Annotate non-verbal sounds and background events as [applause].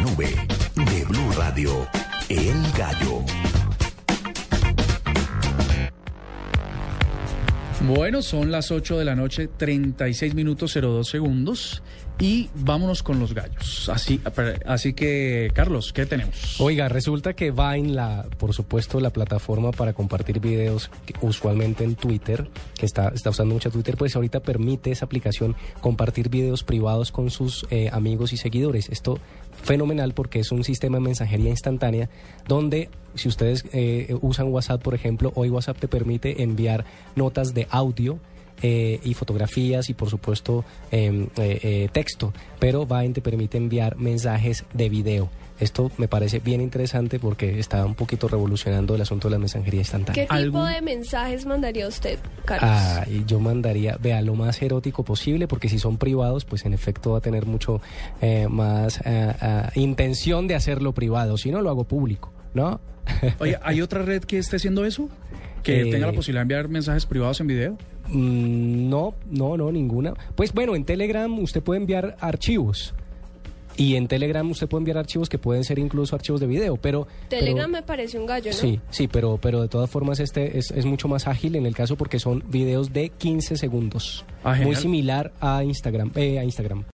nube de Blue Radio, El Gallo. Bueno, son las 8 de la noche, 36 minutos 02 segundos. Y vámonos con los gallos. Así, así que, Carlos, ¿qué tenemos? Oiga, resulta que Vine, la, por supuesto, la plataforma para compartir videos, usualmente en Twitter, que está, está usando mucho Twitter, pues ahorita permite esa aplicación compartir videos privados con sus eh, amigos y seguidores. Esto fenomenal porque es un sistema de mensajería instantánea donde si ustedes eh, usan WhatsApp, por ejemplo, hoy WhatsApp te permite enviar notas de audio eh, y fotografías y por supuesto em, eh, eh, texto, pero Vine te permite enviar mensajes de video. Esto me parece bien interesante porque está un poquito revolucionando el asunto de la mensajería instantánea. ¿Qué tipo de mensajes mandaría usted, Carlos? Ah, y yo mandaría, vea, lo más erótico posible, porque si son privados, pues en efecto va a tener mucho más intención de hacerlo privado. Si no, lo hago público, ¿no? Oye, ¿hay [laughs] otra red que esté haciendo eso? ¿Que tenga la posibilidad de enviar mensajes privados en video? Mm, no, no, no, ninguna. Pues bueno, en Telegram usted puede enviar archivos. Y en Telegram usted puede enviar archivos que pueden ser incluso archivos de video, pero... Telegram me parece un gallo, ¿no? Sí, sí, pero, pero de todas formas este es, es mucho más ágil en el caso porque son videos de 15 segundos. Ah, muy similar a Instagram, eh, a Instagram.